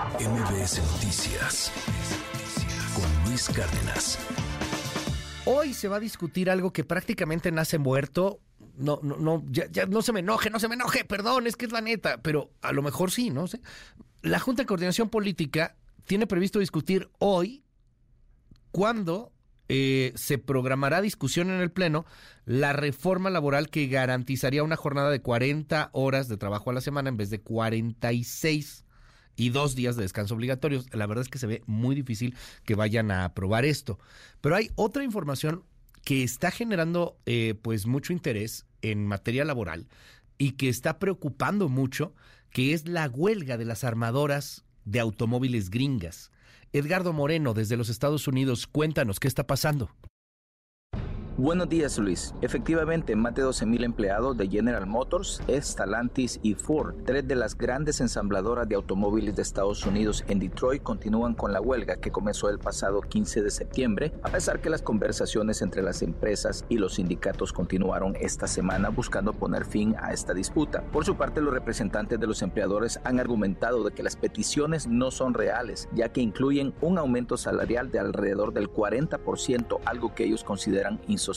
MBS Noticias con Luis Cárdenas. Hoy se va a discutir algo que prácticamente nace muerto. No, no, no, no se me enoje, no se me enoje, perdón, es que es la neta, pero a lo mejor sí, no sé. La Junta de Coordinación Política tiene previsto discutir hoy cuándo eh, se programará discusión en el Pleno la reforma laboral que garantizaría una jornada de 40 horas de trabajo a la semana en vez de 46 y dos días de descanso obligatorios. La verdad es que se ve muy difícil que vayan a aprobar esto. Pero hay otra información que está generando eh, pues mucho interés en materia laboral y que está preocupando mucho, que es la huelga de las armadoras de automóviles gringas. Edgardo Moreno, desde los Estados Unidos, cuéntanos qué está pasando. Buenos días, Luis. Efectivamente, más de 12.000 empleados de General Motors, Stellantis y Ford, tres de las grandes ensambladoras de automóviles de Estados Unidos en Detroit, continúan con la huelga que comenzó el pasado 15 de septiembre, a pesar que las conversaciones entre las empresas y los sindicatos continuaron esta semana buscando poner fin a esta disputa. Por su parte, los representantes de los empleadores han argumentado de que las peticiones no son reales, ya que incluyen un aumento salarial de alrededor del 40%, algo que ellos consideran insostenible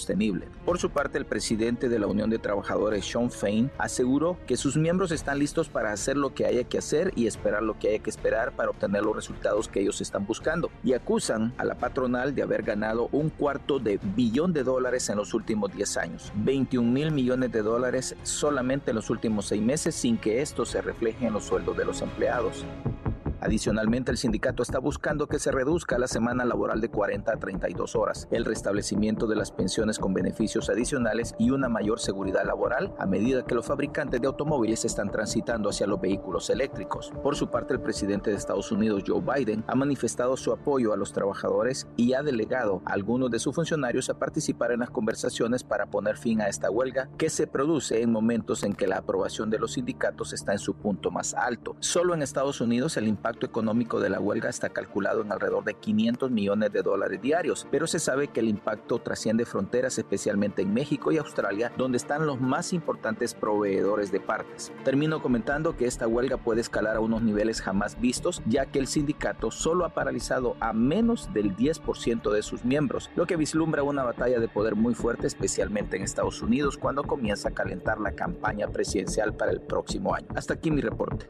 Por su parte, el presidente de la Unión de Trabajadores, Sean Fain, aseguró que sus miembros están listos para hacer lo que haya que hacer y esperar lo que haya que esperar para obtener los resultados que ellos están buscando. Y acusan a la patronal de haber ganado un cuarto de billón de dólares en los últimos 10 años, 21 mil millones de dólares solamente en los últimos seis meses sin que esto se refleje en los sueldos de los empleados. Adicionalmente, el sindicato está buscando que se reduzca la semana laboral de 40 a 32 horas, el restablecimiento de las pensiones con beneficios adicionales y una mayor seguridad laboral a medida que los fabricantes de automóviles están transitando hacia los vehículos eléctricos. Por su parte, el presidente de Estados Unidos, Joe Biden, ha manifestado su apoyo a los trabajadores y ha delegado a algunos de sus funcionarios a participar en las conversaciones para poner fin a esta huelga que se produce en momentos en que la aprobación de los sindicatos está en su punto más alto. Solo en Estados Unidos el impacto económico de la huelga está calculado en alrededor de 500 millones de dólares diarios, pero se sabe que el impacto trasciende fronteras, especialmente en México y Australia, donde están los más importantes proveedores de partes. Termino comentando que esta huelga puede escalar a unos niveles jamás vistos, ya que el sindicato solo ha paralizado a menos del 10% de sus miembros, lo que vislumbra una batalla de poder muy fuerte, especialmente en Estados Unidos, cuando comienza a calentar la campaña presidencial para el próximo año. Hasta aquí mi reporte.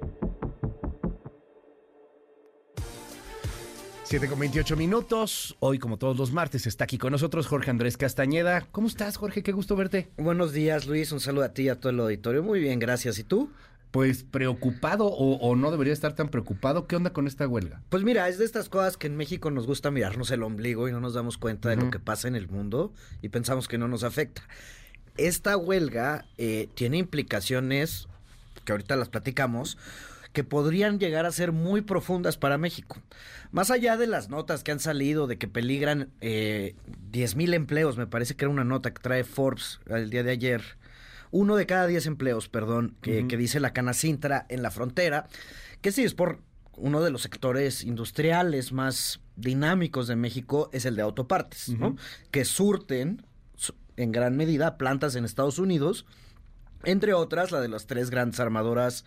7 con 28 minutos. Hoy, como todos los martes, está aquí con nosotros Jorge Andrés Castañeda. ¿Cómo estás, Jorge? Qué gusto verte. Buenos días, Luis. Un saludo a ti y a todo el auditorio. Muy bien, gracias. ¿Y tú? Pues preocupado o, o, no debería estar tan preocupado. ¿Qué onda con esta huelga? Pues mira, es de estas cosas que en México nos gusta mirarnos el ombligo y no nos damos cuenta de uh -huh. lo que pasa en el mundo y pensamos que no nos afecta. Esta huelga eh, tiene implicaciones que ahorita las platicamos que podrían llegar a ser muy profundas para México. Más allá de las notas que han salido de que peligran eh, 10 mil empleos, me parece que era una nota que trae Forbes el día de ayer, uno de cada 10 empleos, perdón, que, uh -huh. que dice la Canacintra en la frontera, que sí es por uno de los sectores industriales más dinámicos de México, es el de autopartes, uh -huh. ¿no? que surten en gran medida plantas en Estados Unidos, entre otras la de las tres grandes armadoras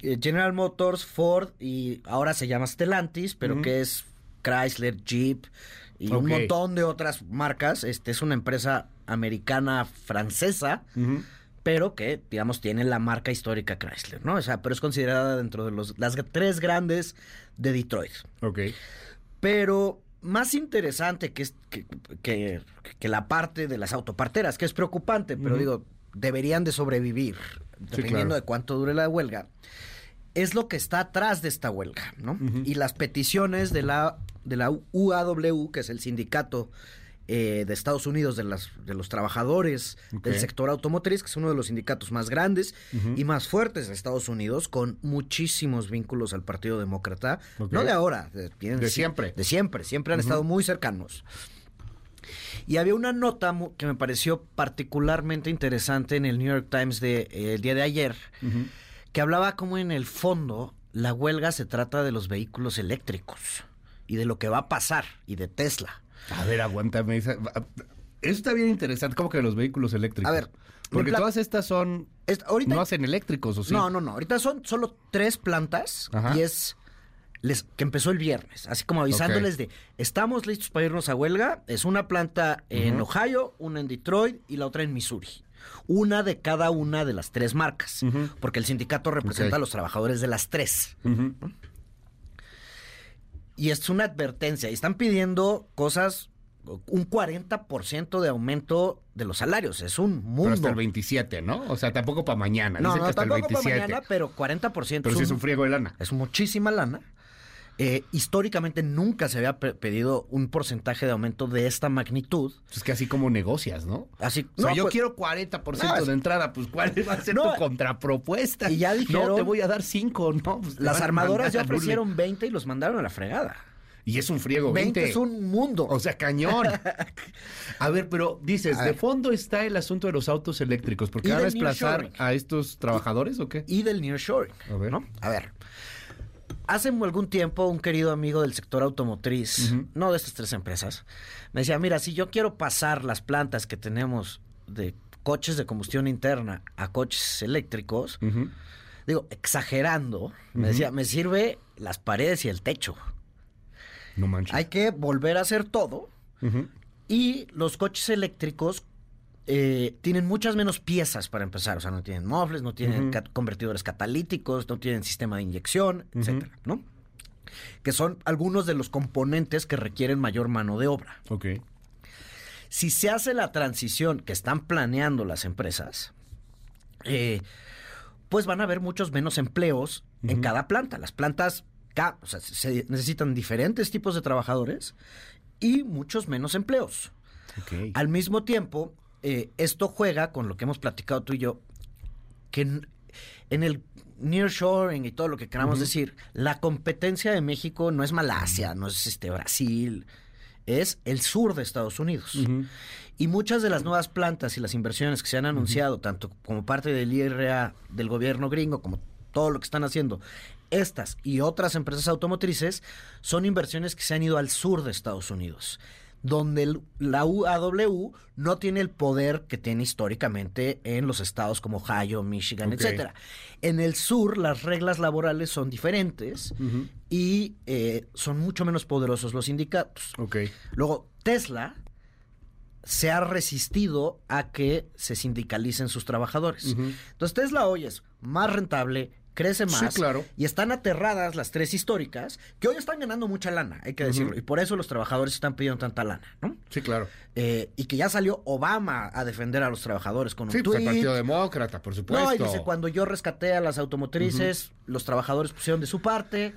General Motors, Ford y ahora se llama Stellantis, pero uh -huh. que es Chrysler, Jeep y okay. un montón de otras marcas. Este es una empresa americana francesa, uh -huh. pero que digamos tiene la marca histórica Chrysler, ¿no? O sea, pero es considerada dentro de los, las tres grandes de Detroit. Ok. Pero más interesante que, que, que, que, la parte de las autoparteras, que es preocupante, pero uh -huh. digo, deberían de sobrevivir, dependiendo sí, claro. de cuánto dure la huelga, es lo que está atrás de esta huelga, ¿no? Uh -huh. Y las peticiones de la, de la UAW, que es el sindicato eh, de Estados Unidos de, las, de los trabajadores okay. del sector automotriz, que es uno de los sindicatos más grandes uh -huh. y más fuertes de Estados Unidos, con muchísimos vínculos al Partido Demócrata, okay. no de ahora, de, de siempre. De siempre, siempre han uh -huh. estado muy cercanos. Y había una nota que me pareció particularmente interesante en el New York Times de, eh, el día de ayer, uh -huh. que hablaba como en el fondo la huelga se trata de los vehículos eléctricos y de lo que va a pasar y de Tesla. A ver, aguántame. Eso está bien interesante, como que los vehículos eléctricos. A ver, porque todas estas son. Ahorita, no hacen eléctricos, ¿o sí? No, no, no. Ahorita son solo tres plantas Ajá. y es les, que empezó el viernes, así como avisándoles de, estamos listos para irnos a huelga. Es una planta en Ohio, una en Detroit y la otra en Missouri. Una de cada una de las tres marcas, porque el sindicato representa a los trabajadores de las tres. Y es una advertencia. Y están pidiendo cosas, un 40% de aumento de los salarios. Es un mundo. Pero hasta el 27, ¿no? O sea, tampoco para mañana. no, Dicen no, que hasta el tampoco para 27. mañana, pero 40%. Pero sí es un friego de lana. es muchísima lana. Eh, históricamente nunca se había pe- pedido un porcentaje de aumento de esta magnitud. Es que así como negocias, ¿no? Así, O sea, no, yo pues, quiero 40% No, de entrada, pues ¿cuál va a ser No, tu contrapropuesta? y ya No, dijeron- te voy a dar 5, ¿no? Pues las armadoras ya ofrecieron 20 y los mandaron a la fregada. Y es un friego, 20, 20. es un mundo. O sea, cañón. A ver, pero dices, de ver. fondo está el asunto de los autos eléctricos, porque van a desplazar a estos trabajadores o qué? y del nearshoring. A ver. ¿no? A ver. Hace algún tiempo un querido amigo del sector automotriz, no de estas tres empresas, me decía, mira, si yo quiero pasar las plantas que tenemos de coches de combustión interna a coches eléctricos, digo, exagerando, me decía, me sirve las paredes y el techo. No manches. Hay que volver a hacer todo y los coches eléctricos eh, tienen muchas menos piezas para empezar. O sea, no tienen mofles, no tienen cat- convertidores catalíticos, no tienen sistema de inyección, etcétera, ¿no? Que son algunos de los componentes que requieren mayor mano de obra. Ok. Si se hace la transición que están planeando las empresas, eh, pues van a haber muchos menos empleos en cada planta. Las plantas, o sea, se necesitan diferentes tipos de trabajadores y muchos menos empleos. Ok. Al mismo tiempo, eh, esto juega con lo que hemos platicado tú y yo, que en, en el nearshoring y todo lo que queramos decir, la competencia de México no es Malasia, no es este Brasil, es el sur de Estados Unidos. Y muchas de las nuevas plantas y las inversiones que se han anunciado, tanto como parte del IRA del gobierno gringo, como todo lo que están haciendo, estas y otras empresas automotrices, son inversiones que se han ido al sur de Estados Unidos, donde el- la UAW no tiene el poder que tiene históricamente en los estados como Ohio, Michigan, Ok. etcétera. En el sur las reglas laborales son diferentes y eh, son mucho menos poderosos los sindicatos. Luego, Tesla se ha resistido a que se sindicalicen sus trabajadores. Entonces, Tesla hoy es más rentable, crece Sí, más. claro. Y están aterradas las tres históricas, que hoy están ganando mucha lana, hay que decirlo. Y por eso los trabajadores están pidiendo tanta lana, ¿no? Sí, claro. Eh, y que ya salió Obama a defender a los trabajadores con un Sí, pues el. Partido Demócrata, por supuesto. No, y dice, cuando yo rescaté a las automotrices, los trabajadores pusieron de su parte.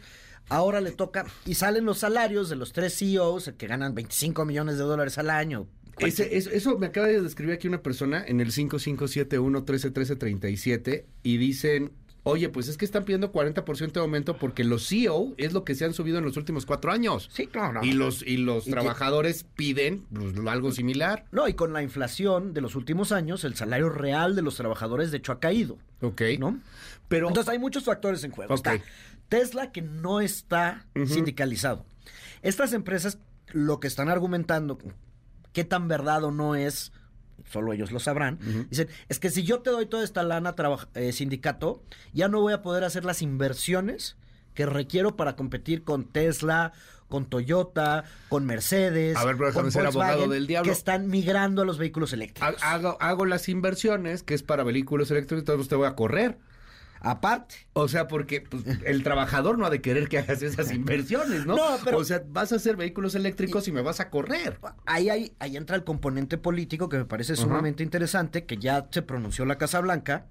Ahora le toca, y salen los salarios de los tres CEOs que ganan 25 millones de dólares al año. Ese- eso, eso me acaba de describir aquí una persona en el 5571-131337 y dicen, oye, pues es que están pidiendo 40% de aumento porque los CEO es lo que se han subido en los últimos cuatro años. Sí, no. Y los, y los Y que- trabajadores piden pues, algo similar. No, y con la inflación de los últimos años, el salario real de los trabajadores, de hecho, ha caído. Ok. ¿No? Pero, Entonces hay muchos factores en juego. Ok. Está Tesla que no está sindicalizado. Estas empresas lo que están argumentando, qué tan verdad o no es, solo ellos lo sabrán, dicen, es que si yo te doy toda esta lana eh, sindicato, ya no voy a poder hacer las inversiones que requiero para competir con Tesla, con Toyota, con Mercedes, A ver, pero con ser abogado del diablo. que están migrando a los vehículos eléctricos. hago, hago las inversiones, que es para vehículos eléctricos, entonces te voy a correr. Aparte, O sea, porque pues, el trabajador no ha de querer que hagas esas inversiones, ¿no? No, pero- O sea, vas a hacer vehículos eléctricos y, me vas a correr. ahí, ahí, ahí entra el componente político que me parece sumamente interesante, que ya se pronunció la Casa Blanca,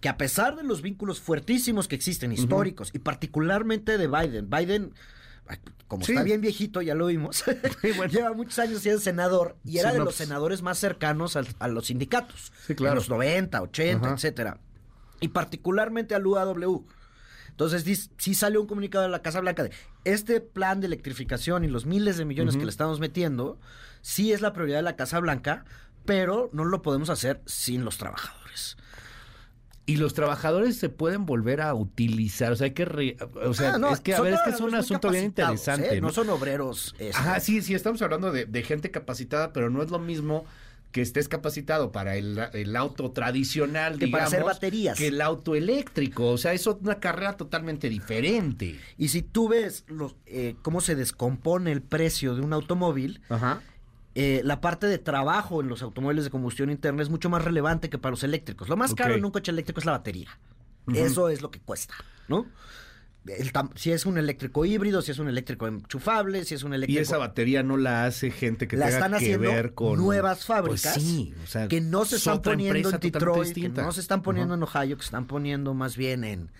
que a pesar de los vínculos fuertísimos que existen, históricos, y particularmente de Biden, Biden, como Sí. está bien viejito, ya lo vimos, lleva muchos años siendo senador y era Sí, de no, los pues- senadores más cercanos a los sindicatos, Sí, claro. en los 90, 80, Ajá. etcétera, y particularmente al UAW. Entonces dis- sí salió un comunicado de la Casa Blanca de este plan de electrificación y los miles de millones que le estamos metiendo, sí es la prioridad de la Casa Blanca, pero no lo podemos hacer sin los trabajadores. Y los trabajadores se pueden volver a utilizar, o sea, hay que, re- o sea, Ah, no, es que a ver, es que es un asunto bien capacitados, interesante, ¿eh? ¿no? No son obreros. este, Ajá, sí, sí, estamos hablando de, de gente capacitada, pero no es lo mismo que estés capacitado para el, el auto tradicional, Que para digamos, hacer baterías. que el auto eléctrico. O sea, eso es una carrera totalmente diferente. Y si tú ves los, eh, cómo se descompone el precio de un automóvil, Ajá. eh, la parte de trabajo en los automóviles de combustión interna es mucho más relevante que para los eléctricos. Lo más caro en un coche eléctrico es la batería. Eso es lo que cuesta, ¿no? El si es un eléctrico híbrido, si es un eléctrico enchufable, si es un Y eléctrico... esa batería no la hace gente que la tenga están que haciendo ver con nuevas fábricas Pues sí, o sea, que no se es están poniendo en Detroit, que no se están poniendo en Ohio, que se están poniendo más bien en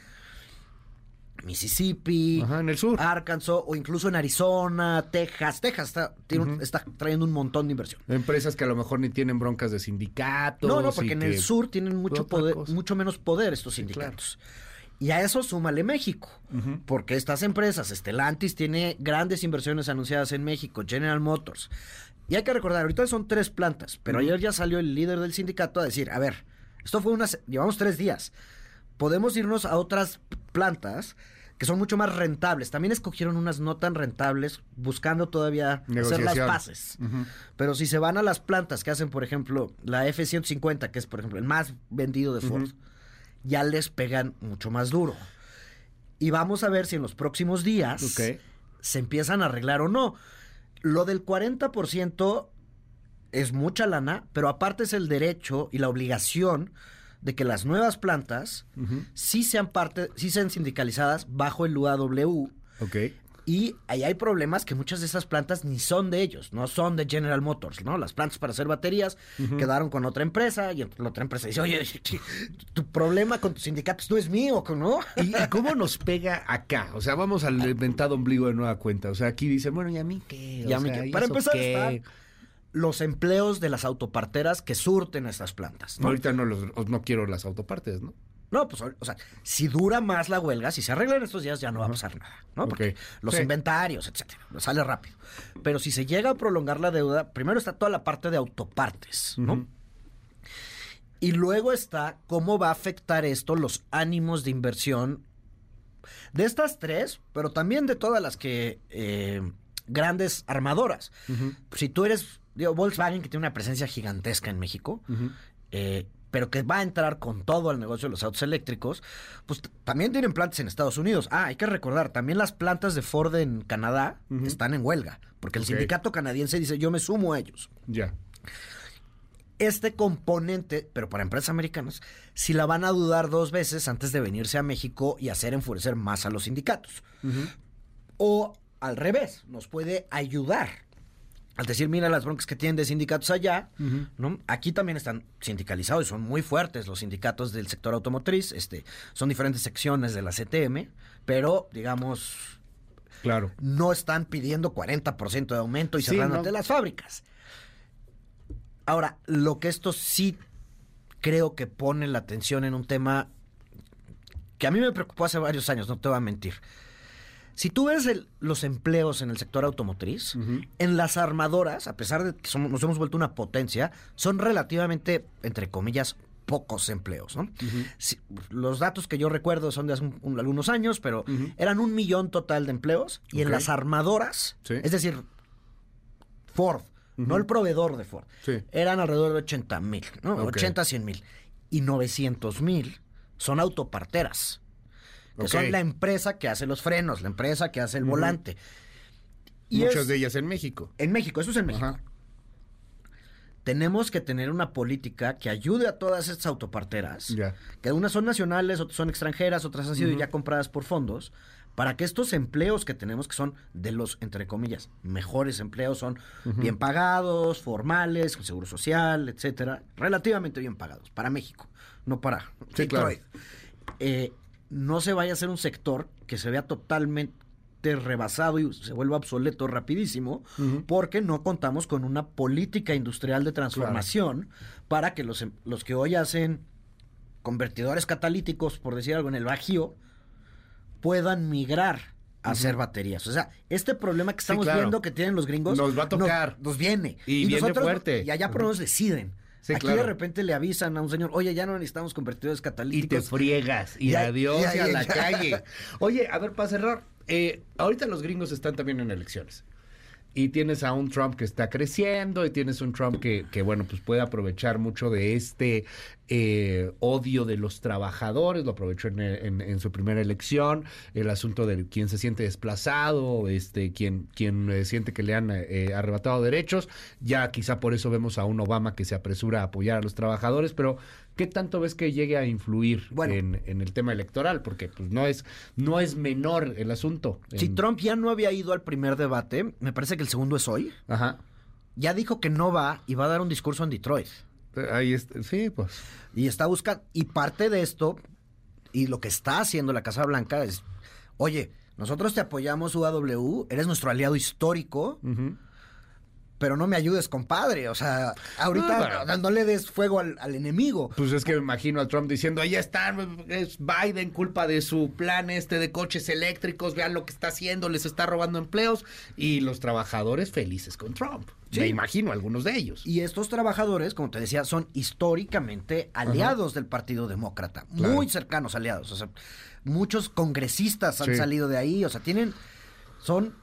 Mississippi, Ajá, en el sur. Arkansas o incluso en Arizona, Texas. Texas está, tiene está trayendo un montón de inversión. Empresas que a lo mejor ni tienen broncas de sindicatos. No, no, y porque en el sur tienen mucho otra poder, cosa. mucho menos poder estos sindicatos. Y a eso súmale México, porque estas empresas, Stellantis tiene grandes inversiones anunciadas en México, General Motors. Y hay que recordar, ahorita son tres plantas, pero ayer ya salió el líder del sindicato a decir, a ver, esto fue unas, llevamos tres días, podemos irnos a otras plantas que son mucho más rentables. También escogieron unas no tan rentables, buscando todavía hacer las paces. Pero si se van a las plantas que hacen, por ejemplo, la F-150, que es, por ejemplo, el más vendido de Ford, ya les pegan mucho más duro. Y vamos a ver si en los próximos días se empiezan a arreglar o no. Lo del 40% es mucha lana, pero aparte es el derecho y la obligación de que las nuevas plantas sí sean parte, sí sean sindicalizadas bajo el UAW. Ok. Y ahí hay problemas que muchas de esas plantas ni son de ellos, no son de General Motors, ¿no? Las plantas para hacer baterías quedaron con otra empresa y la otra empresa dice, oye, tu problema con tus sindicatos no es mío, ¿no? ¿Y, cómo nos pega acá? O sea, vamos al inventado ombligo de nueva cuenta. O sea, aquí dicen, bueno, ¿y a mí qué? O Y a mí sea, que- ¿y para empezar qué? están los empleos de las autoparteras que surten a estas plantas. ¿no? Ahorita no, los, no quiero las autopartes, ¿no? No, pues, o sea, si dura más la huelga, si se arreglan estos días, ya no va a pasar nada, ¿no? Porque los Sí. inventarios, etcétera, sale rápido. Pero si se llega a prolongar la deuda, primero está toda la parte de autopartes, ¿no? Y luego está cómo va a afectar esto los ánimos de inversión de estas tres, pero también de todas las que eh, grandes armadoras. Si tú eres, digo, Volkswagen, que tiene una presencia gigantesca en México, eh, pero que va a entrar con todo al negocio de los autos eléctricos, pues también tienen plantas en Estados Unidos. Ah, hay que recordar, también las plantas de Ford en Canadá están en huelga, porque el sindicato canadiense dice, yo me sumo a ellos. Ya. Este componente, pero para empresas americanas, si la van a dudar dos veces antes de venirse a México y hacer enfurecer más a los sindicatos. O al revés, nos puede ayudar. Al decir, mira las broncas que tienen de sindicatos allá, ¿no? Aquí también están sindicalizados y son muy fuertes los sindicatos del sector automotriz. Este, son diferentes secciones de la CTM, pero digamos, Claro. no están pidiendo 40% de aumento y Sí, cerrándote no. las fábricas. Ahora, lo que esto sí creo que pone la atención en un tema que a mí me preocupó hace varios años, no te voy a mentir. Si tú ves el- los empleos en el sector automotriz, en las armadoras, a pesar de que somos- nos hemos vuelto una potencia, son relativamente, entre comillas, pocos empleos, ¿no? Si- los datos que yo recuerdo son de hace un- un- algunos años, pero eran un millón total de empleos y en las armadoras, Sí. es decir, Ford, no el proveedor de Ford, Sí. eran alrededor de 80 mil, ¿no? Ok. 80, 100 mil. Y 900 mil son autoparteras, que son la empresa que hace los frenos, la empresa que hace el volante. Y Muchas es- de ellas en México. en México, eso es en México. Ajá. Tenemos que tener una política que ayude a todas estas autoparteras, que unas son nacionales, otras son extranjeras, otras han sido ya compradas por fondos, para que estos empleos que tenemos, que son de los, entre comillas, mejores empleos, son bien pagados, formales, con seguro social, etcétera, relativamente bien pagados para México, no para Sí, claro. Detroit. Eh, no se vaya a ser un sector que se vea totalmente rebasado y se vuelva obsoleto rapidísimo porque no contamos con una política industrial de transformación para que los, em- los que hoy hacen convertidores catalíticos, por decir algo, en el Bajío, puedan migrar a hacer baterías. O sea, este problema que estamos claro. viendo que tienen los gringos Nos va a tocar. Nos, viene. Y viene fuerte. Y allá por menos deciden. Sí, Aquí claro. de repente le avisan a un señor, oye, ya no necesitamos convertidores Y te catalíticos. friegas. Y adiós y a la calle. Oye, a ver, para cerrar. eh, ahorita los gringos están también en elecciones. Y tienes a un Trump que está creciendo y tienes un Trump que, que bueno, pues puede aprovechar mucho de este eh, odio de los trabajadores, lo aprovechó en, su primera elección, el asunto de quien se siente desplazado, este, quien, quien eh, siente que le han eh, arrebatado derechos, ya quizá por eso vemos a un Obama que se apresura a apoyar a los trabajadores, pero ¿qué tanto ves que llegue a influir Bueno. en, en el tema electoral? Porque pues no es, no es menor el asunto. Si En- Trump ya no había ido al primer debate, me parece que el segundo es hoy, Ajá. ya dijo que no va y va a dar un discurso en Detroit. Ahí está, sí, pues. Y está buscando, y parte de esto, y lo que está haciendo la Casa Blanca es, oye, nosotros te apoyamos UAW, eres nuestro aliado histórico, ujú. Pero no me ayudes, compadre. O sea, ahorita No, le des fuego al, al enemigo. Pues es que me imagino a Trump diciendo, ahí está, es Biden, culpa de su plan este de coches eléctricos, vean lo que está haciendo, les está robando empleos, y los trabajadores felices con Trump. Sí. Me imagino algunos de ellos. Y estos trabajadores, como te decía, son históricamente aliados del Partido Demócrata, Claro. muy cercanos aliados. O sea, muchos congresistas han Sí. salido de ahí, o sea, tienen, son,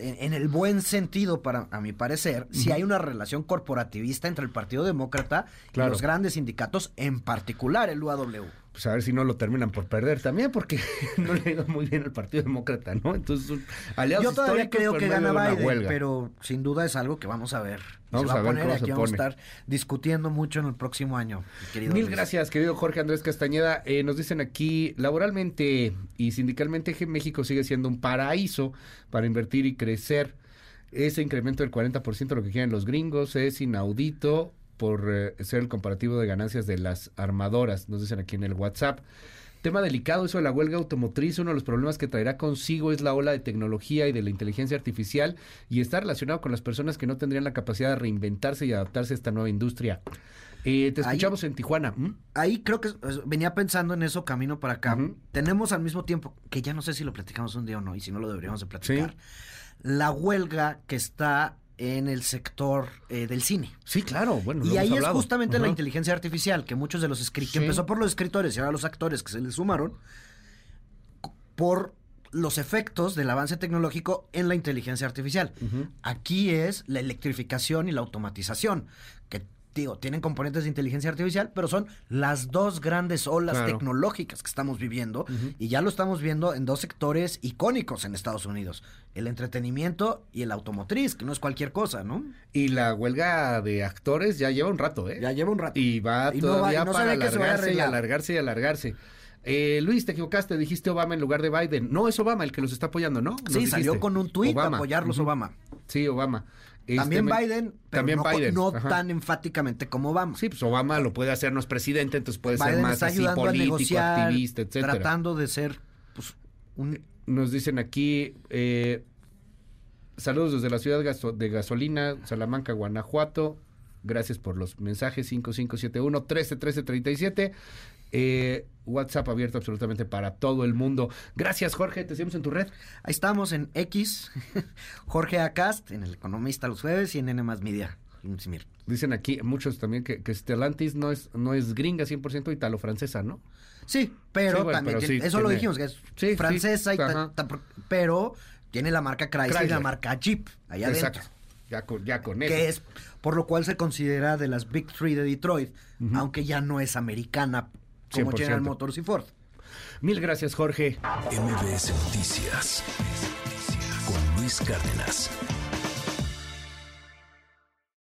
en, en el buen sentido, para a mi parecer, si hay una relación corporativista entre el Partido Demócrata Claro. y los grandes sindicatos, en particular el UAW. Pues a ver si no lo terminan por perder también, porque no le ha ido muy bien al Partido Demócrata, ¿no? Entonces, son aliados Yo todavía creo que gana Biden, huelga. pero sin duda es algo que vamos a ver. Vamos se va a a ver poner cómo aquí se vamos a estar discutiendo mucho en el próximo año. querido Mil Luis. gracias, querido Jorge Andrés Castañeda. Eh, nos dicen aquí, laboralmente y sindicalmente, México sigue siendo un paraíso para invertir y crecer. Ese incremento del 40% lo que quieren los gringos es inaudito por eh, ser el comparativo de ganancias de las armadoras, nos dicen aquí en el WhatsApp. Tema delicado, eso de la huelga automotriz, uno de los problemas que traerá consigo es la ola de tecnología y de la inteligencia artificial y está relacionado con las personas que no tendrían la capacidad de reinventarse y adaptarse a esta nueva industria. Eh, te Ahí- escuchamos en Tijuana. Ahí creo que eh, venía pensando en eso camino para acá. Tenemos al mismo tiempo, que ya no sé si lo platicamos un día o no, y si no lo deberíamos de platicar, la huelga que está en el sector eh, del cine. Sí, claro, bueno. lo Y ahí hemos es justamente la inteligencia artificial, que muchos de los escritores, Sí. que empezó por los escritores y ahora los actores que se le sumaron, por los efectos del avance tecnológico en la inteligencia artificial. Aquí es la electrificación y la automatización, digo, tienen componentes de inteligencia artificial, pero son las dos grandes olas Claro. tecnológicas que estamos viviendo y ya lo estamos viendo en dos sectores icónicos en Estados Unidos, el entretenimiento y el automotriz, que no es cualquier cosa, ¿no? Y la huelga de actores ya lleva un rato, ¿eh? Ya lleva un rato. Y va Y no va- todavía y no se para alargarse y alargarse y alargarse. Eh, Luis, te equivocaste, dijiste Obama en lugar de Biden. No, es Obama el que los está apoyando, ¿no? Nos Sí, salió con un tuit a apoyarlos. Obama. Sí, Obama. Este, También me- Biden, pero También no, Biden. no tan enfáticamente como Obama. Sí, pues Obama lo puede hacer, no es presidente, entonces puede ser más así político, negociar, activista, etcétera. tratando de ser pues, un Nos dicen aquí, eh, saludos desde la ciudad de gasolina, Salamanca, Guanajuato. Gracias por los mensajes 5571 131337. Eh, WhatsApp abierto absolutamente para todo el mundo. Gracias, Jorge. Te seguimos en tu red. Ahí estamos en X, Jorge Acast, en El Economista los jueves y en N Media. Simir. Dicen aquí muchos también que, que Stellantis no es, no es gringa 100% italo-francesa, ¿no? Sí, pero Sí, bueno, también pero tiene- sí eso lo dijimos, que es Sí, francesa, y ta- ajá. ta- pero tiene la marca Chrysler, y la marca Jeep allá adentro. Exacto. Ya con, ya con eso. Que es por lo cual se considera de las Big Three de Detroit, aunque ya no es americana como 100%. General Motors y Ford. Mil gracias, Jorge. MBS Noticias con Luis Cárdenas.